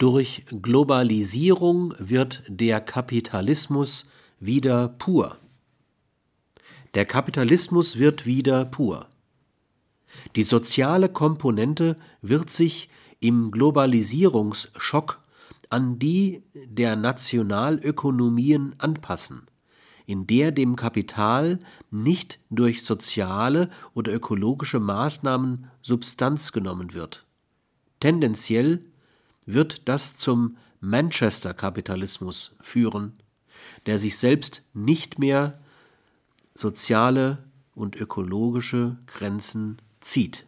Durch Globalisierung wird der Kapitalismus wieder pur. Der Kapitalismus wird wieder pur. Die soziale Komponente wird sich im Globalisierungsschock an die der Nationalökonomien anpassen, in der dem Kapital nicht durch soziale oder ökologische Maßnahmen Substanz genommen wird. Tendenziell wird das zum Manchester-Kapitalismus führen, der sich selbst nicht mehr soziale und ökologische Grenzen zieht